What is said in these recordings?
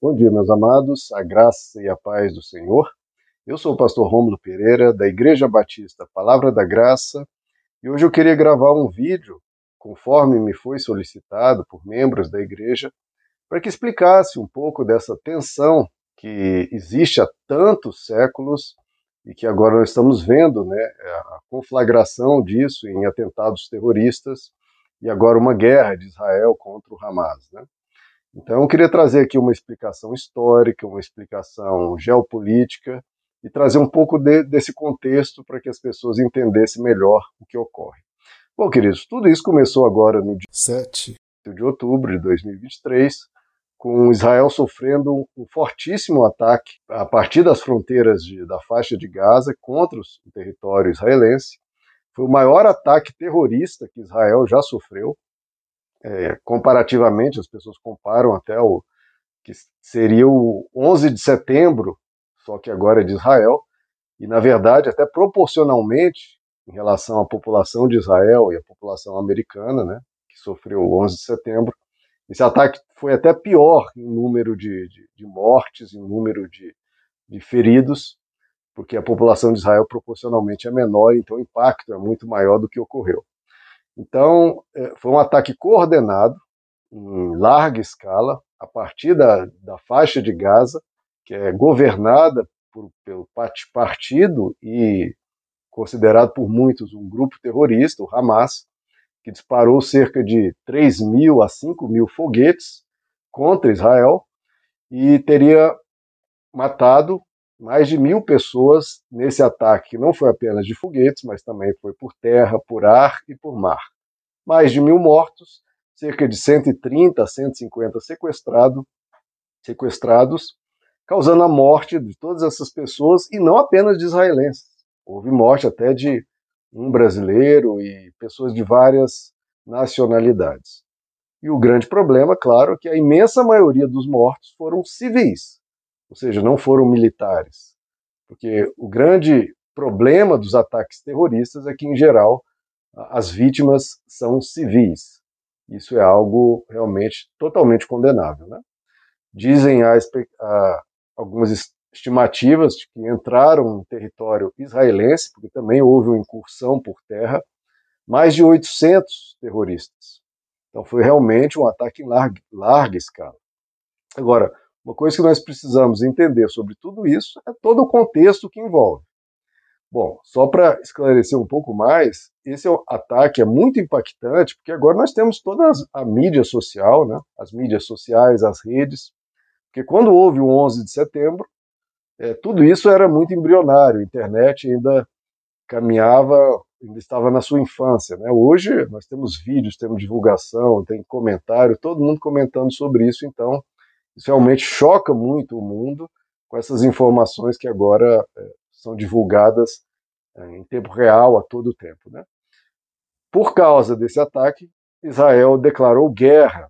Bom dia, meus amados, a graça e a paz do Senhor. Eu sou o pastor Rômulo Pereira, da Igreja Batista Palavra da Graça, e hoje eu queria gravar um vídeo, conforme me foi solicitado por membros da igreja, para que explicasse um pouco dessa tensão que existe há tantos séculos e que agora nós estamos vendo, né, a conflagração disso em atentados terroristas e agora uma guerra de Israel contra o Hamas, né? Então, eu queria trazer aqui uma explicação histórica, uma explicação geopolítica e trazer um pouco de, desse contexto para que as pessoas entendessem melhor o que ocorre. Bom, queridos, tudo isso começou agora no dia 7 de outubro de 2023, com Israel sofrendo um fortíssimo ataque a partir das fronteiras de, da faixa de Gaza contra o território israelense. Foi o maior ataque terrorista que Israel já sofreu é, comparativamente, as pessoas comparam até o que seria o 11 de setembro, só que agora é de Israel, e na verdade, até proporcionalmente, em relação à população de Israel e à população americana, né, que sofreu o 11 de setembro, esse ataque foi até pior em número de, de, de mortes, em número de, de feridos, porque a população de Israel proporcionalmente é menor, então o impacto é muito maior do que ocorreu. Então, é, foi um ataque coordenado, em larga escala, a partir da, da faixa de Gaza, que é governada por, pelo partido e considerado por muitos um grupo terrorista, o Hamas, que disparou cerca de 3 mil a 5 mil foguetes contra Israel e teria matado mais de mil pessoas nesse ataque, que não foi apenas de foguetes, mas também foi por terra, por ar e por mar. Mais de mil mortos, cerca de 130 a 150 sequestrado, sequestrados, causando a morte de todas essas pessoas e não apenas de israelenses. Houve morte até de um brasileiro e pessoas de várias nacionalidades. E o grande problema, claro, é que a imensa maioria dos mortos foram civis, ou seja, não foram militares. Porque o grande problema dos ataques terroristas é que, em geral, as vítimas são civis. Isso é algo realmente totalmente condenável. Né? Dizem a, a, algumas estimativas de que entraram no território israelense, porque também houve uma incursão por terra, mais de 800 terroristas. Então foi realmente um ataque em larga, larga escala. Agora, uma coisa que nós precisamos entender sobre tudo isso é todo o contexto que envolve. Bom, só para esclarecer um pouco mais, esse é ataque é muito impactante, porque agora nós temos toda a mídia social, né? as mídias sociais, as redes, porque quando houve o 11 de setembro, é, tudo isso era muito embrionário, a internet ainda caminhava, ainda estava na sua infância. Né? Hoje nós temos vídeos, temos divulgação, tem comentário, todo mundo comentando sobre isso, então isso realmente choca muito o mundo com essas informações que agora é, são divulgadas é, em tempo real, a todo tempo. Né? Por causa desse ataque, Israel declarou guerra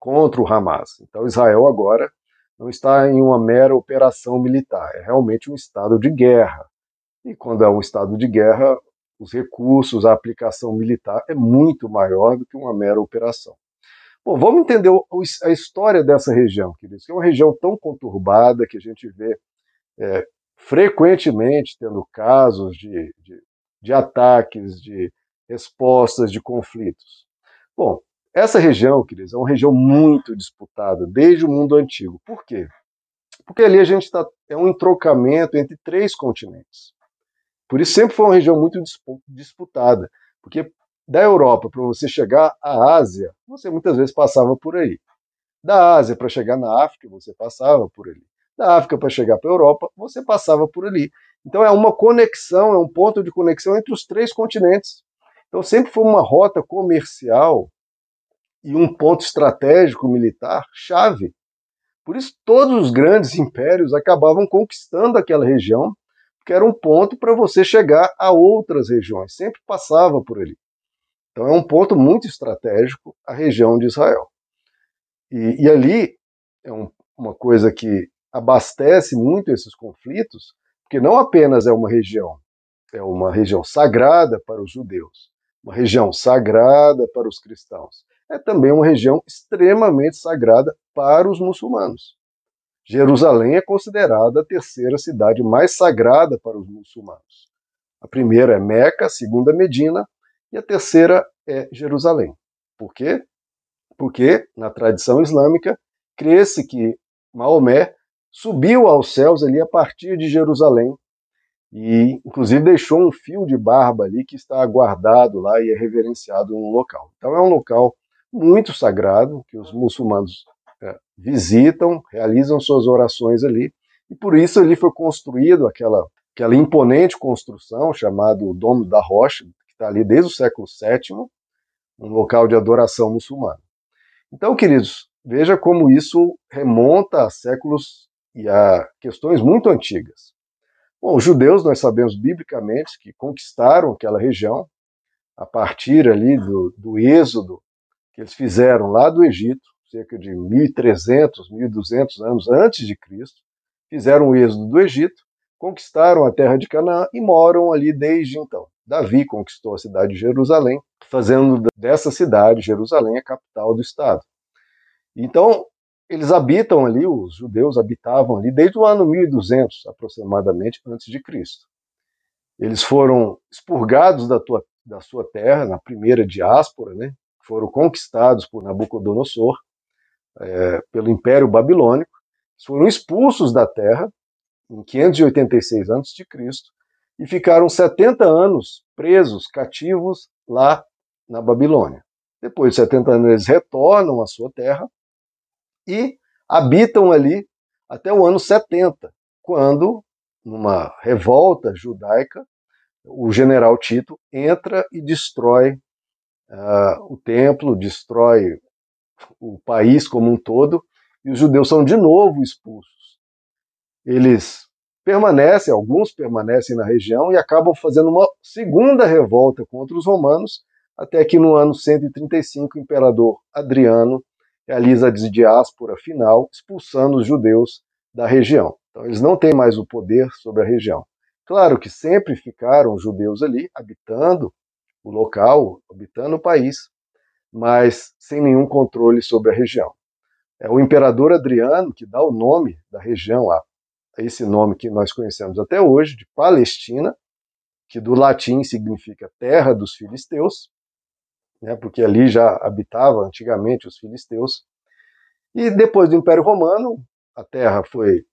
contra o Hamas. Então, Israel agora não está em uma mera operação militar, é realmente um estado de guerra. E quando é um estado de guerra, os recursos, a aplicação militar é muito maior do que uma mera operação. Bom, vamos entender a história dessa região, queridos, que é uma região tão conturbada que a gente vê é, frequentemente tendo casos de, de, de ataques, de respostas, de conflitos. Bom, essa região, queridos, é uma região muito disputada desde o mundo antigo. Por quê? Porque ali a gente está. É um entrocamento entre três continentes. Por isso sempre foi uma região muito disputada. Porque da Europa para você chegar à Ásia, você muitas vezes passava por aí. Da Ásia para chegar na África, você passava por ali. Da África para chegar para a Europa, você passava por ali. Então é uma conexão, é um ponto de conexão entre os três continentes. Então sempre foi uma rota comercial e um ponto estratégico militar chave. Por isso todos os grandes impérios acabavam conquistando aquela região, porque era um ponto para você chegar a outras regiões, sempre passava por ali. Então é um ponto muito estratégico a região de Israel. E, e ali é um, uma coisa que abastece muito esses conflitos, porque não apenas é uma região, é uma região sagrada para os judeus, uma região sagrada para os cristãos, é também uma região extremamente sagrada para os muçulmanos. Jerusalém é considerada a terceira cidade mais sagrada para os muçulmanos. A primeira é Meca, a segunda Medina e a terceira é Jerusalém. Por quê? Porque na tradição islâmica crê-se que Maomé subiu aos céus ali a partir de Jerusalém e inclusive deixou um fio de barba ali que está guardado lá e é reverenciado no local. Então é um local muito sagrado que os muçulmanos é, visitam, realizam suas orações ali e por isso ali foi construído aquela aquela imponente construção chamada Domo da Rocha está ali desde o século VII, um local de adoração muçulmana. Então, queridos, veja como isso remonta a séculos e a questões muito antigas. Bom, os judeus, nós sabemos biblicamente que conquistaram aquela região a partir ali do, do êxodo que eles fizeram lá do Egito, cerca de 1.300, 1.200 anos antes de Cristo, fizeram o êxodo do Egito, conquistaram a terra de Canaã e moram ali desde então. Davi conquistou a cidade de Jerusalém, fazendo dessa cidade, Jerusalém, a capital do estado. Então, eles habitam ali, os judeus habitavam ali desde o ano 1200 aproximadamente antes de Cristo. Eles foram expurgados da, tua, da sua terra na primeira diáspora, né? Foram conquistados por Nabucodonosor, é, pelo Império Babilônico, foram expulsos da terra em 586 a.C. e ficaram 70 anos presos, cativos lá na Babilônia. Depois de 70 anos eles retornam à sua terra e habitam ali até o ano 70, quando, numa revolta judaica, o general Tito entra e destrói uh, o templo, destrói o país como um todo, e os judeus são de novo expulsos. Eles permanecem, alguns permanecem na região e acabam fazendo uma segunda revolta contra os romanos, até que no ano 135 o imperador Adriano realiza a diáspora final, expulsando os judeus da região. Então, eles não têm mais o poder sobre a região. Claro que sempre ficaram judeus ali, habitando o local, habitando o país, mas sem nenhum controle sobre a região. É o imperador Adriano que dá o nome da região a esse nome que nós conhecemos até hoje, de Palestina, que do latim significa terra dos filisteus, né, porque ali já habitava antigamente os filisteus. E depois do Império Romano, a terra foi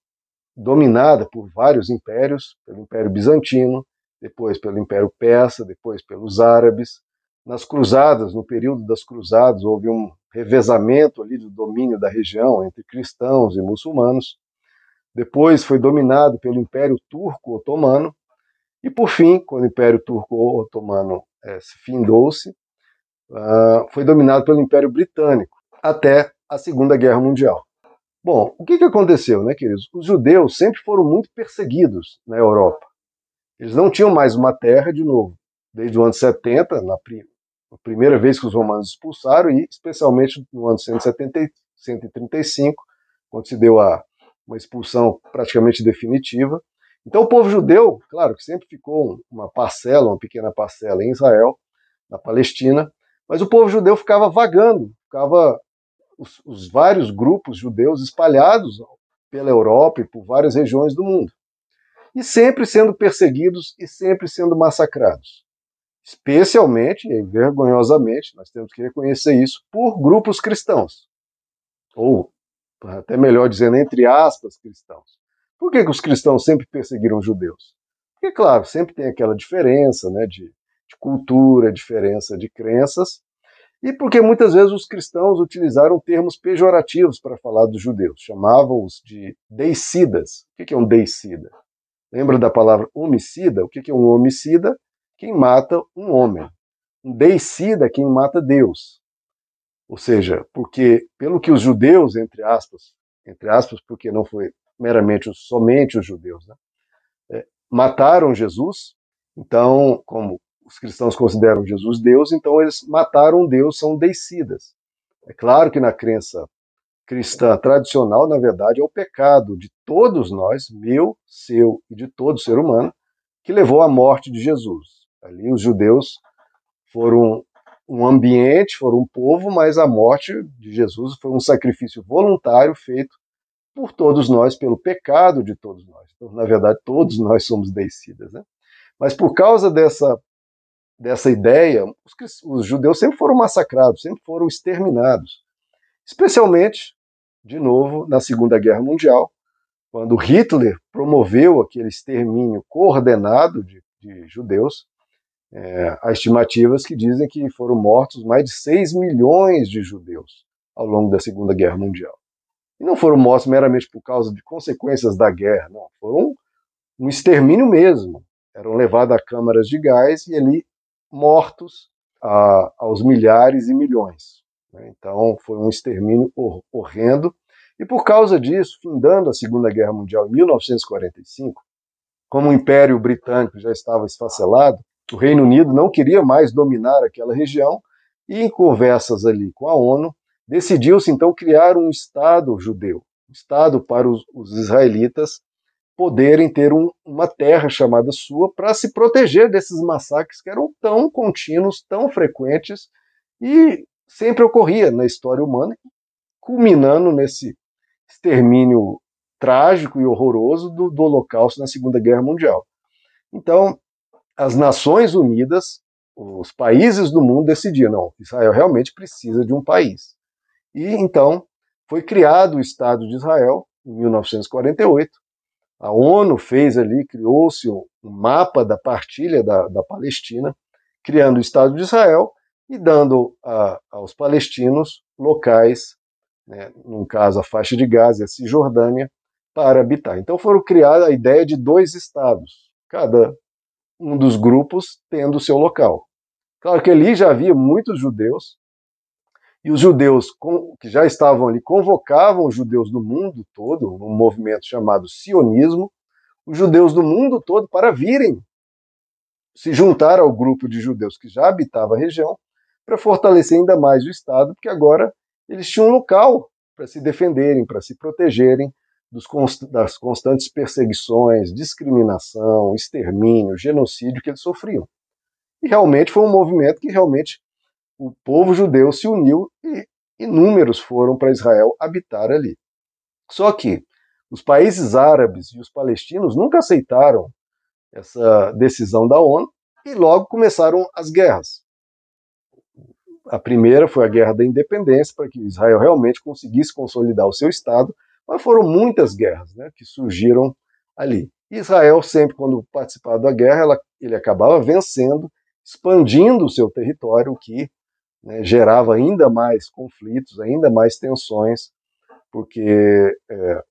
dominada por vários impérios, pelo Império Bizantino, depois pelo Império Persa, depois pelos árabes. Nas cruzadas, no período das cruzadas, houve um revezamento ali do domínio da região entre cristãos e muçulmanos. Depois foi dominado pelo Império Turco Otomano. E por fim, quando o Império Turco Otomano é, se findou-se, uh, foi dominado pelo Império Britânico até a Segunda Guerra Mundial. Bom, o que, que aconteceu, né, queridos? Os judeus sempre foram muito perseguidos na Europa. Eles não tinham mais uma terra, de novo, desde o ano 70, na primeira vez que os romanos expulsaram, e especialmente no ano 170, 135, quando se deu a, uma expulsão praticamente definitiva. Então, o povo judeu, claro que sempre ficou uma parcela, uma pequena parcela em Israel, na Palestina, mas o povo judeu ficava vagando, ficava os, os vários grupos judeus espalhados pela Europa e por várias regiões do mundo. E sempre sendo perseguidos e sempre sendo massacrados. Especialmente e vergonhosamente, nós temos que reconhecer isso, por grupos cristãos. Ou, até melhor dizendo, entre aspas, cristãos. Por que, que os cristãos sempre perseguiram os judeus? Porque, claro, sempre tem aquela diferença né, de de cultura, diferença de crenças, e porque muitas vezes os cristãos utilizaram termos pejorativos para falar dos judeus, chamavam-os de deicidas. O que é um deicida? Lembra da palavra homicida? O que é um homicida? Quem mata um homem. Um deicida, quem mata Deus. Ou seja, porque pelo que os judeus, entre aspas, entre aspas, porque não foi meramente somente os judeus, né, é, mataram Jesus, então, como os cristãos consideram Jesus Deus, então eles mataram Deus, são deicidas. É claro que na crença cristã tradicional, na verdade, é o pecado de todos nós, meu, seu e de todo ser humano, que levou à morte de Jesus. Ali os judeus foram um ambiente, foram um povo, mas a morte de Jesus foi um sacrifício voluntário feito por todos nós, pelo pecado de todos nós. Então, na verdade, todos nós somos deicidas. Né? Mas por causa dessa, dessa ideia, os, os judeus sempre foram massacrados, sempre foram exterminados. Especialmente, de novo, na Segunda Guerra Mundial, quando Hitler promoveu aquele extermínio coordenado de, de judeus, é, há estimativas que dizem que foram mortos mais de 6 milhões de judeus ao longo da Segunda Guerra Mundial. E não foram mortos meramente por causa de consequências da guerra, não. Foram um extermínio mesmo. Eram levados a câmaras de gás e ali mortos a, aos milhares e milhões. Né? Então foi um extermínio hor horrendo. E por causa disso, findando a Segunda Guerra Mundial em 1945, como o Império Britânico já estava esfacelado, o Reino Unido não queria mais dominar aquela região e, em conversas ali com a ONU, decidiu-se então criar um Estado judeu, um Estado para os, os israelitas poderem ter um, uma terra chamada sua para se proteger desses massacres que eram tão contínuos, tão frequentes e sempre ocorria na história humana, culminando nesse extermínio trágico e horroroso do, do Holocausto na Segunda Guerra Mundial. Então, as Nações Unidas, os países do mundo decidiram, não, Israel realmente precisa de um país. E então foi criado o Estado de Israel em 1948. A ONU fez ali, criou-se um mapa da partilha da, da, Palestina, criando o Estado de Israel e dando a, aos palestinos locais, né, num caso a faixa de Gaza e a Cisjordânia, para habitar. Então foram criadas a ideia de dois estados, cada um dos grupos tendo seu local. Claro que ali já havia muitos judeus, e os judeus que já estavam ali convocavam os judeus do mundo todo, num movimento chamado sionismo, os judeus do mundo todo para virem se juntar ao grupo de judeus que já habitava a região, para fortalecer ainda mais o Estado, porque agora eles tinham um local para se defenderem, para se protegerem das constantes perseguições, discriminação, extermínio, genocídio que eles sofriam. E realmente foi um movimento que realmente o povo judeu se uniu e inúmeros foram para Israel habitar ali. Só que os países árabes e os palestinos nunca aceitaram essa decisão da ONU e logo começaram as guerras. A primeira foi a Guerra da Independência, para que Israel realmente conseguisse consolidar o seu Estado, mas foram muitas guerras né, que surgiram ali. Israel, sempre quando participava da guerra, ela, ele acabava vencendo, expandindo o seu território, o que né, gerava ainda mais conflitos, ainda mais tensões, porque é,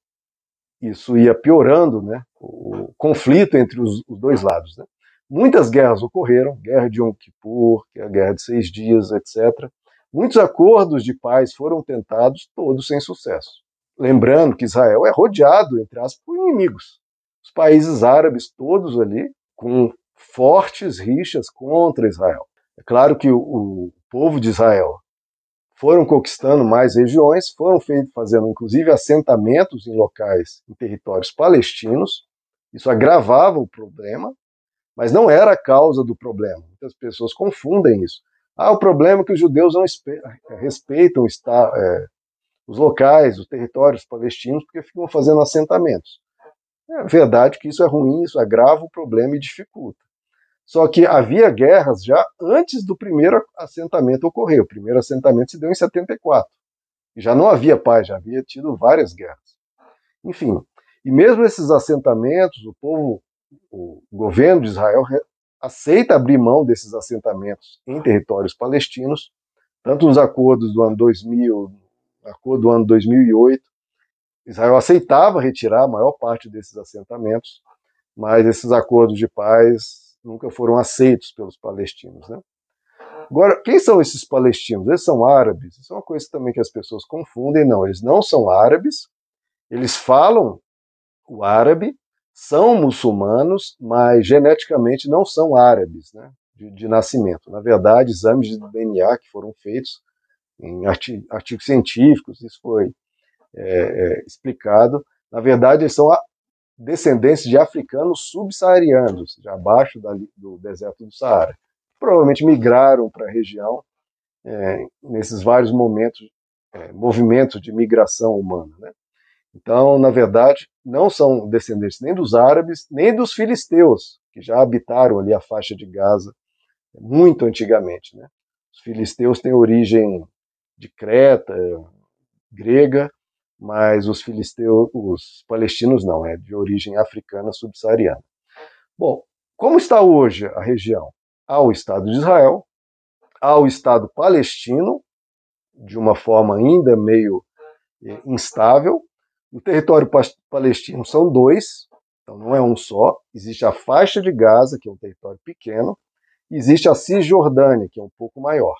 isso ia piorando né, o conflito entre os, os dois lados. Né. Muitas guerras ocorreram, guerra de Yom Kippur, é a guerra de seis dias, etc. Muitos acordos de paz foram tentados, todos sem sucesso. Lembrando que Israel é rodeado, entre aspas, por inimigos. Os países árabes todos ali com fortes rixas contra Israel. É claro que o, o povo de Israel foram conquistando mais regiões, foram feitos, fazendo inclusive assentamentos em locais, em territórios palestinos. Isso agravava o problema, mas não era a causa do problema. Muitas pessoas confundem isso. Ah, o problema é que os judeus não respeitam estar, é, os locais, os territórios palestinos, porque ficam fazendo assentamentos. É verdade que isso é ruim, isso agrava o problema e dificulta. Só que havia guerras já antes do primeiro assentamento ocorrer. O primeiro assentamento se deu em 74. E já não havia paz, já havia tido várias guerras. Enfim, e mesmo esses assentamentos, o povo, o governo de Israel aceita abrir mão desses assentamentos em territórios palestinos, tanto nos acordos do ano 2000, acordo do ano 2008, Israel aceitava retirar a maior parte desses assentamentos, mas esses acordos de paz nunca foram aceitos pelos palestinos. Né? Agora, quem são esses palestinos? Eles são árabes. Isso é uma coisa também que as pessoas confundem. Não, eles não são árabes, eles falam o árabe, são muçulmanos, mas geneticamente não são árabes né, de, de nascimento. Na verdade, exames de DNA que foram feitos em artigos, científicos, isso foi é, é, explicado. Na verdade, eles são descendentes de africanos subsaarianos, já abaixo da, do deserto do Saara. Provavelmente migraram para a região é, nesses vários momentos, é, movimentos de migração humana. Né? Então, na verdade, não são descendentes nem dos árabes, nem dos filisteus, que já habitaram ali a faixa de Gaza muito antigamente. Né? Os filisteus têm origem de Creta, grega, mas os filisteus, os palestinos não, é de origem africana subsaariana. Bom, como está hoje a região? Há o Estado de Israel, há o Estado palestino, de uma forma ainda meio eh, instável. O território palestino são dois, então não é um só. Existe a faixa de Gaza, que é um território pequeno, e existe a Cisjordânia, que é um pouco maior.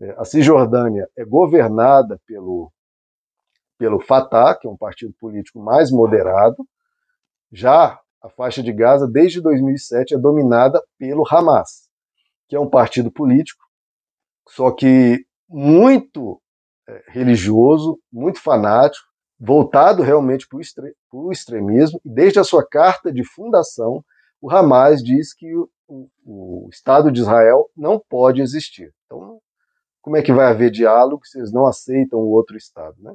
É, a Cisjordânia é governada pelo, pelo Fatah, que é um partido político mais moderado. Já a faixa de Gaza, desde 2007, é dominada pelo Hamas, que é um partido político, só que muito é, religioso, muito fanático, voltado realmente para o extremismo. Desde a sua carta de fundação, o Hamas diz que o, o, Estado de Israel não pode existir. Então, como é que vai haver diálogo se eles não aceitam o outro Estado? Né?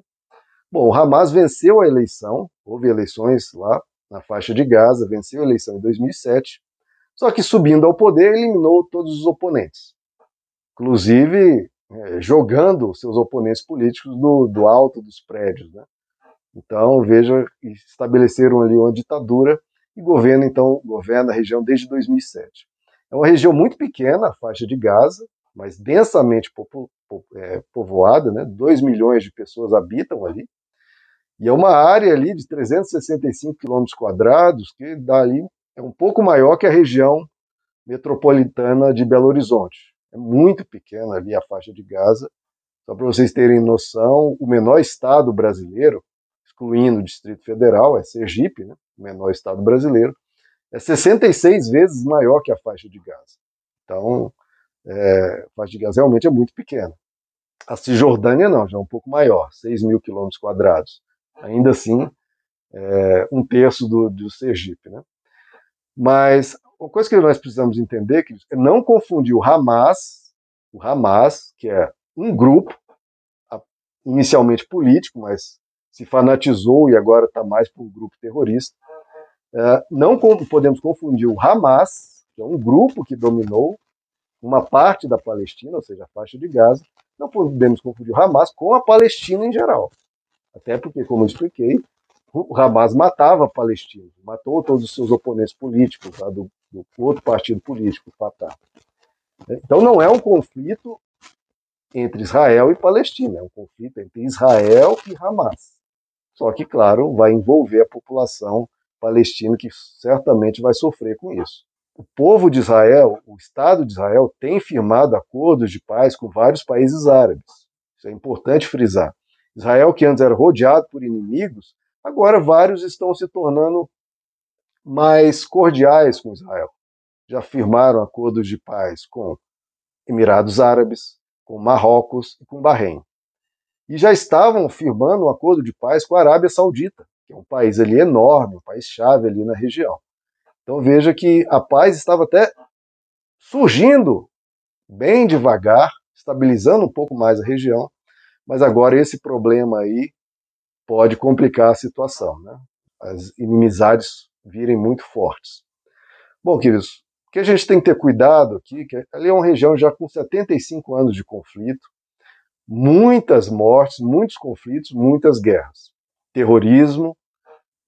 Bom, o Hamas venceu a eleição, houve eleições lá na faixa de Gaza, venceu a eleição em 2007, só que subindo ao poder eliminou todos os oponentes, inclusive é, jogando seus oponentes políticos do, do alto dos prédios. Né? Então, veja, estabeleceram ali uma ditadura e governa, então, governa a região desde 2007. É uma região muito pequena, a faixa de Gaza, mas densamente é, povoada, né? 2 milhões de pessoas habitam ali, e é uma área ali de 365 quilômetros quadrados, que dá ali, é um pouco maior que a região metropolitana de Belo Horizonte. É muito pequena ali a faixa de Gaza. Só para vocês terem noção, o menor estado brasileiro, excluindo o Distrito Federal, é Sergipe, né? o menor estado brasileiro, é 66 vezes maior que a faixa de Gaza. Então, é, faixa de Gaza realmente é muito pequena. A Cisjordânia não, já é um pouco maior, 6 mil quilômetros quadrados ainda assim é, um terço do, do Sergipe. Né? Mas uma coisa que nós precisamos entender é não confundir o Hamas, o Hamas, que é um grupo inicialmente político, mas se fanatizou e agora está mais para um grupo terrorista. É, não podemos confundir o Hamas, que é um grupo que dominou uma parte da Palestina, ou seja, a faixa de Gaza. Não podemos confundir o Hamas com a Palestina em geral. Até porque, como eu expliquei, o Hamas matava palestinos, matou todos os seus oponentes políticos do, do outro partido político, o Fatah. Então não é um conflito entre Israel e Palestina, é um conflito entre Israel e Hamas. Só que, claro, vai envolver a população palestina, que certamente vai sofrer com isso. O povo de Israel, o Estado de Israel, tem firmado acordos de paz com vários países árabes. Isso é importante frisar. Israel, que antes era rodeado por inimigos, agora vários estão se tornando mais cordiais com Israel. Já firmaram acordos de paz com Emirados Árabes, com Marrocos e com Bahrein. E já estavam firmando um acordo de paz com a Arábia Saudita, que é um país ali enorme, um país chave ali na região. Então veja que a paz estava até surgindo bem devagar, estabilizando um pouco mais a região, mas agora esse problema aí pode complicar a situação, né? As inimizades virem muito fortes. Bom, queridos, o que a gente tem que ter cuidado aqui, que ali é uma região já com 75 anos de conflito, muitas mortes, muitos conflitos, muitas guerras, terrorismo,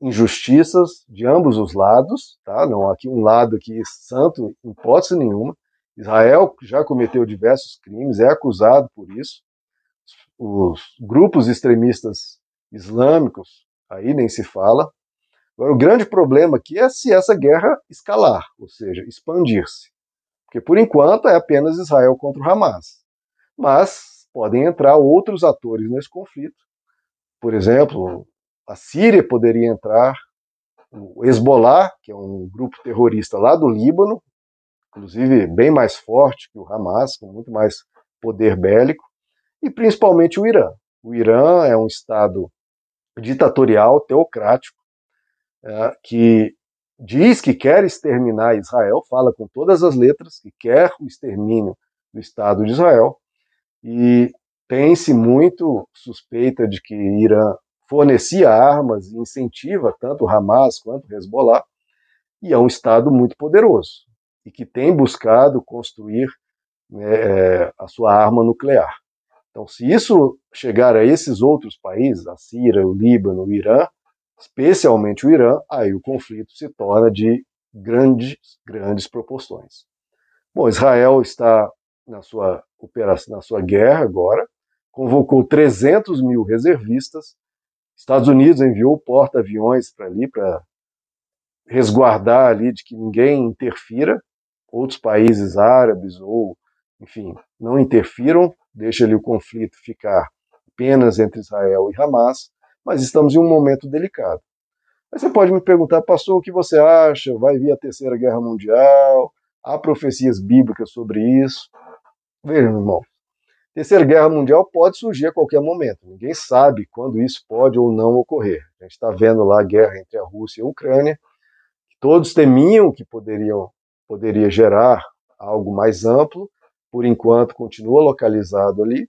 injustiças de ambos os lados, tá? Não aqui um lado aqui santo, em hipótese nenhuma. Israel já cometeu diversos crimes, é acusado por isso os grupos extremistas islâmicos, aí nem se fala. Agora, o grande problema aqui é se essa guerra escalar, ou seja, expandir-se. Porque, por enquanto, é apenas Israel contra o Hamas. Mas podem entrar outros atores nesse conflito. Por exemplo, a Síria poderia entrar, o Hezbollah, que é um grupo terrorista lá do Líbano, inclusive bem mais forte que o Hamas, com muito mais poder bélico e principalmente o Irã. O Irã é um Estado ditatorial, teocrático, é, que diz que quer exterminar Israel, fala com todas as letras que quer o extermínio do Estado de Israel, e tem-se muito suspeita de que Irã fornecia armas e incentiva tanto o Hamas quanto o Hezbollah, e é um Estado muito poderoso e que tem buscado construir né, é, a sua arma nuclear. Então, se isso chegar a esses outros países, a Síria, o Líbano, o Irã, especialmente o Irã, aí o conflito se torna de grandes, grandes proporções. Bom, Israel está na sua operação, na sua guerra agora, convocou 300 mil reservistas. Estados Unidos enviou porta-aviões para ali para resguardar ali de que ninguém interfira, outros países árabes ou, enfim, não interfiram, deixa ali o conflito ficar apenas entre Israel e Hamas, mas estamos em um momento delicado. Mas você pode me perguntar, pastor, o que você acha? Vai vir a Terceira Guerra Mundial? Há profecias bíblicas sobre isso? Veja, meu irmão, Terceira Guerra Mundial pode surgir a qualquer momento. Ninguém sabe quando isso pode ou não ocorrer. A gente está vendo lá a guerra entre a Rússia e a Ucrânia. Todos temiam que poderiam, poderia gerar algo mais amplo. Por enquanto, continua localizado ali.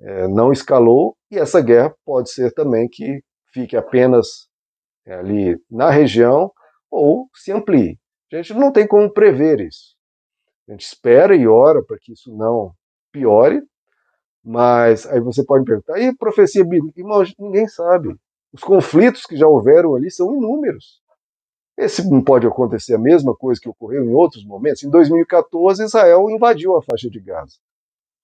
É, não escalou. E essa guerra pode ser também que fique apenas é, ali na região ou se amplie. A gente não tem como prever isso. A gente espera e ora para que isso não piore, mas aí você pode perguntar, e profecia bíblica? Irmão, ninguém sabe. Os conflitos que já houveram ali são inúmeros. Esse pode acontecer a mesma coisa que ocorreu em outros momentos. Em 2014, Israel invadiu a faixa de Gaza.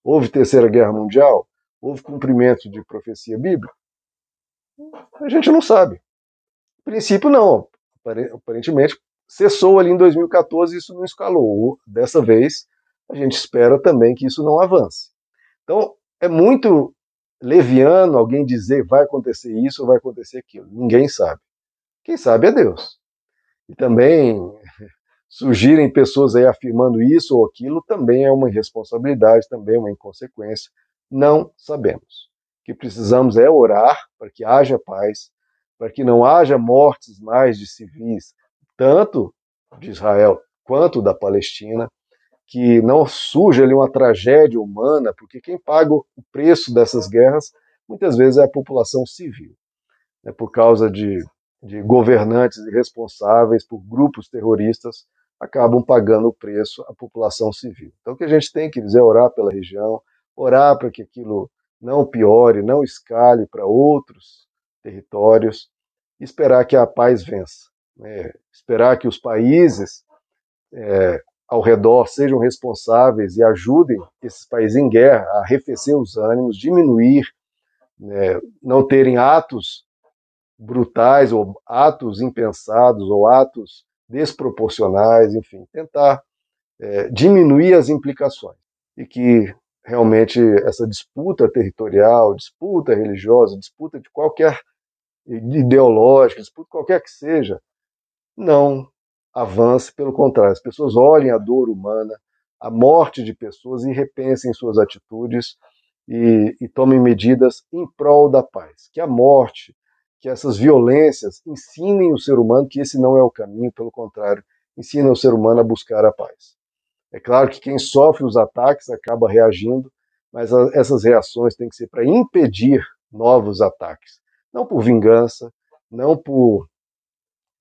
Houve Terceira Guerra Mundial? Houve cumprimento de profecia bíblica? A gente não sabe. No princípio, não. Aparentemente, cessou ali em 2014 e isso não escalou. Dessa vez, a gente espera também que isso não avance. Então, é muito leviano alguém dizer vai acontecer isso vai acontecer aquilo. Ninguém sabe. Quem sabe é Deus. E também surgirem pessoas aí afirmando isso ou aquilo também é uma irresponsabilidade, também é uma inconsequência. Não sabemos. O que precisamos é orar para que haja paz, para que não haja mortes mais de civis, tanto de Israel quanto da Palestina, que não surja ali uma tragédia humana, porque quem paga o preço dessas guerras muitas vezes é a população civil, né, por causa de, de governantes irresponsáveis, por grupos terroristas, acabam pagando o preço a população civil. Então o que a gente tem que dizer é orar pela região, orar para que aquilo não piore, não escale para outros territórios, esperar que a paz vença. Né? Esperar que os países é, ao redor sejam responsáveis e ajudem esses países em guerra a arrefecer os ânimos, diminuir, né, não terem atos brutais ou atos impensados ou atos desproporcionais, enfim, tentar é, diminuir as implicações. E que realmente essa disputa territorial, disputa religiosa, disputa de qualquer ideológica, disputa qualquer que seja, não avance, pelo contrário, as pessoas olhem a dor humana, a morte de pessoas e repensem suas atitudes e, e tomem medidas em prol da paz. Que a morte, que essas violências ensinem o ser humano que esse não é o caminho, pelo contrário, ensinem o ser humano a buscar a paz. É claro que quem sofre os ataques acaba reagindo, mas a, essas reações têm que ser para impedir novos ataques, não por vingança, não por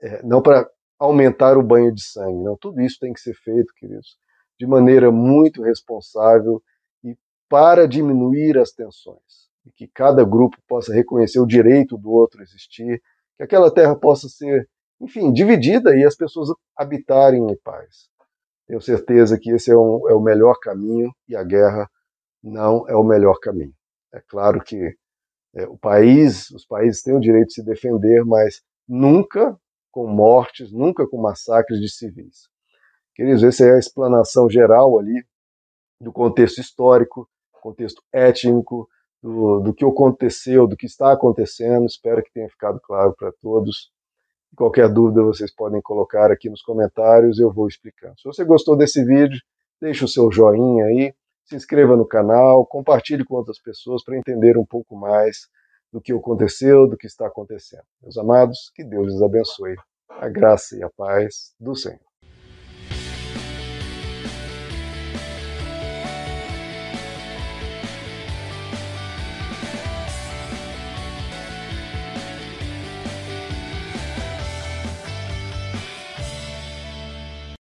é, não para aumentar o banho de sangue. Não, tudo isso tem que ser feito, queridos, de maneira muito responsável e para diminuir as tensões. E que cada grupo possa reconhecer o direito do outro existir, que aquela terra possa ser, enfim, dividida e as pessoas habitarem em paz. Tenho certeza que esse é, um, é o melhor caminho e a guerra não é o melhor caminho. É claro que é, o país, os países têm o direito de se defender, mas nunca com mortes, nunca com massacres de civis. Queridos, essa é a explanação geral ali do contexto histórico, contexto étnico, do, do que aconteceu, do que está acontecendo. Espero que tenha ficado claro para todos. Qualquer dúvida vocês podem colocar aqui nos comentários, eu vou explicando. Se você gostou desse vídeo, deixe o seu joinha aí, se inscreva no canal, compartilhe com outras pessoas para entender um pouco mais do que aconteceu, do que está acontecendo. Meus amados, que Deus lhes abençoe. A graça e a paz do Senhor.